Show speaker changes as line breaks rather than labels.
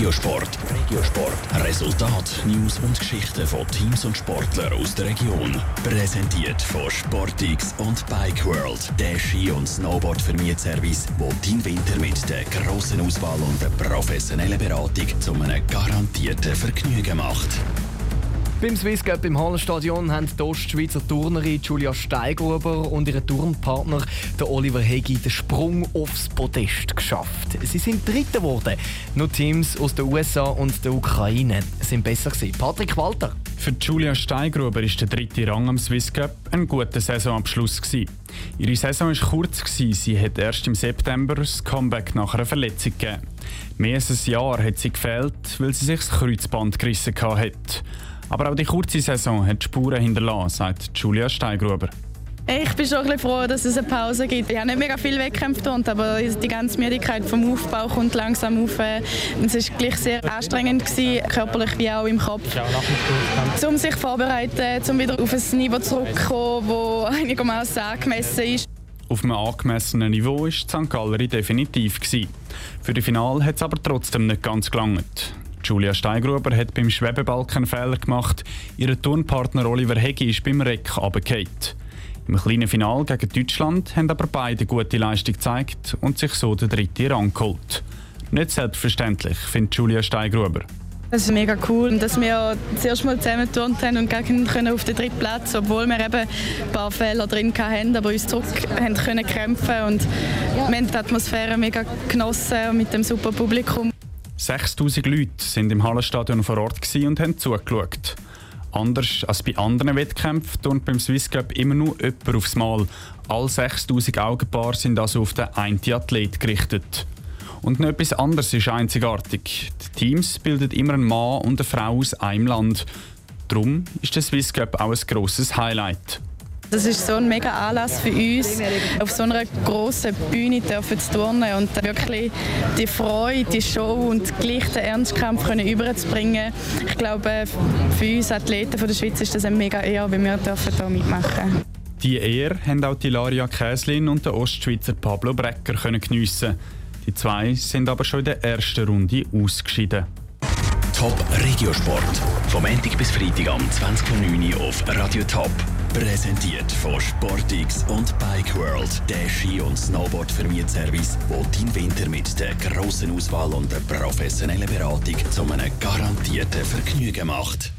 Regiosport. Regiosport. Resultat, News und Geschichten von Teams und Sportlern aus der Region. Präsentiert von Sportix und Bike World. Der Ski- und Snowboard Service, wo dein Winter mit der grossen Auswahl und der professionellen Beratung zu einem garantierten Vergnügen macht.
Beim Swiss Cup im Hallenstadion haben die Ostschweizer Turnerin Julia Steigruber und ihr Turnpartner Oliver Hegi den Sprung aufs Podest geschafft. Sie sind Dritte geworden. Nur Teams aus den USA und der Ukraine sind besser gewesen. Patrick Walter.
Für Julia Steigruber ist der dritte Rang am Swiss Cup ein guter Saisonabschluss gewesen. Ihre Saison war kurz, gewesen. sie hat erst im September das Comeback nach einer Verletzung gegeben. Mehr als ein Jahr hat sie gefehlt, weil sie sich das Kreuzband gerissen hat. Aber auch die kurze Saison hat Spuren hinterlassen, sagt Julia Steigruber.
Ich bin schon ein bisschen froh, dass es eine Pause gibt. Ich habe nicht mega viel Wettkämpfe aber die ganze Müdigkeit vom Aufbau kommt langsam auf. Es war gleich sehr anstrengend, gewesen, körperlich wie auch im Kopf. Um sich vorzubereiten, um wieder auf ein Niveau zurückzukommen, das einigermaßen angemessen ist.
Auf einem angemessenen Niveau war St. Gallery definitiv. Gewesen. Für die Finale hat es aber trotzdem nicht ganz gelangt. Julia Steigruber hat beim Schwebebalken Fehler gemacht. Ihr Turnpartner Oliver Hegi ist beim Reck runtergefallen. Im kleinen Final gegen Deutschland haben aber beide gute Leistung gezeigt und sich so den dritten Rang geholt. Nicht selbstverständlich, findet Julia Steigruber.
Es ist mega cool, dass wir zuerst mal zusammen geturnt haben und gegen können auf den dritten Platz, obwohl wir eben ein paar Fehler drin hatten, aber uns zurück haben können kämpfen und wir haben die Atmosphäre mega genossen mit dem super Publikum.
6000 Leute sind im Hallenstadion vor Ort und haben zugeschaut. Anders als bei anderen Wettkämpfen turnt beim Swiss Cup immer nur jemand aufs Mal. Alle 6000 Augenpaare sind also auf den einen Athlet gerichtet. Und noch etwas anderes ist einzigartig. Die Teams bilden immer einen Mann und eine Frau aus einem Land. Darum ist der Swiss Cup auch ein grosses Highlight.
Das ist so ein mega Anlass für uns, auf so einer grossen Bühne dürfen zu turnen und wirklich die Freude, die Show und gleich den Ernstkampf können überzubringen. Ich glaube, für uns Athleten von der Schweiz ist das eine mega Ehre, weil wir dürfen hier mitmachen
Die Ehre haben auch die Laria Käslin und der Ostschweizer Pablo Brecker können geniessen. Die zwei sind aber schon in der ersten Runde ausgeschieden.
Top Regiosport. Vom Montag bis Freitag am 20.09 Uhr auf Radio Top. Präsentiert von Sportix und Bike World, der Ski- und Snowboard-Vermietservice, wo dein Winter mit der grossen Auswahl und der professionellen Beratung zu einem garantierten Vergnügen macht.